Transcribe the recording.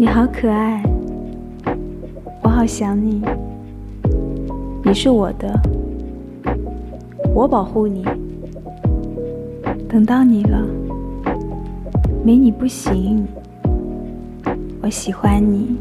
你好可爱。我好想你。你是我的。我保护你。等到你了没你不行。我喜欢你。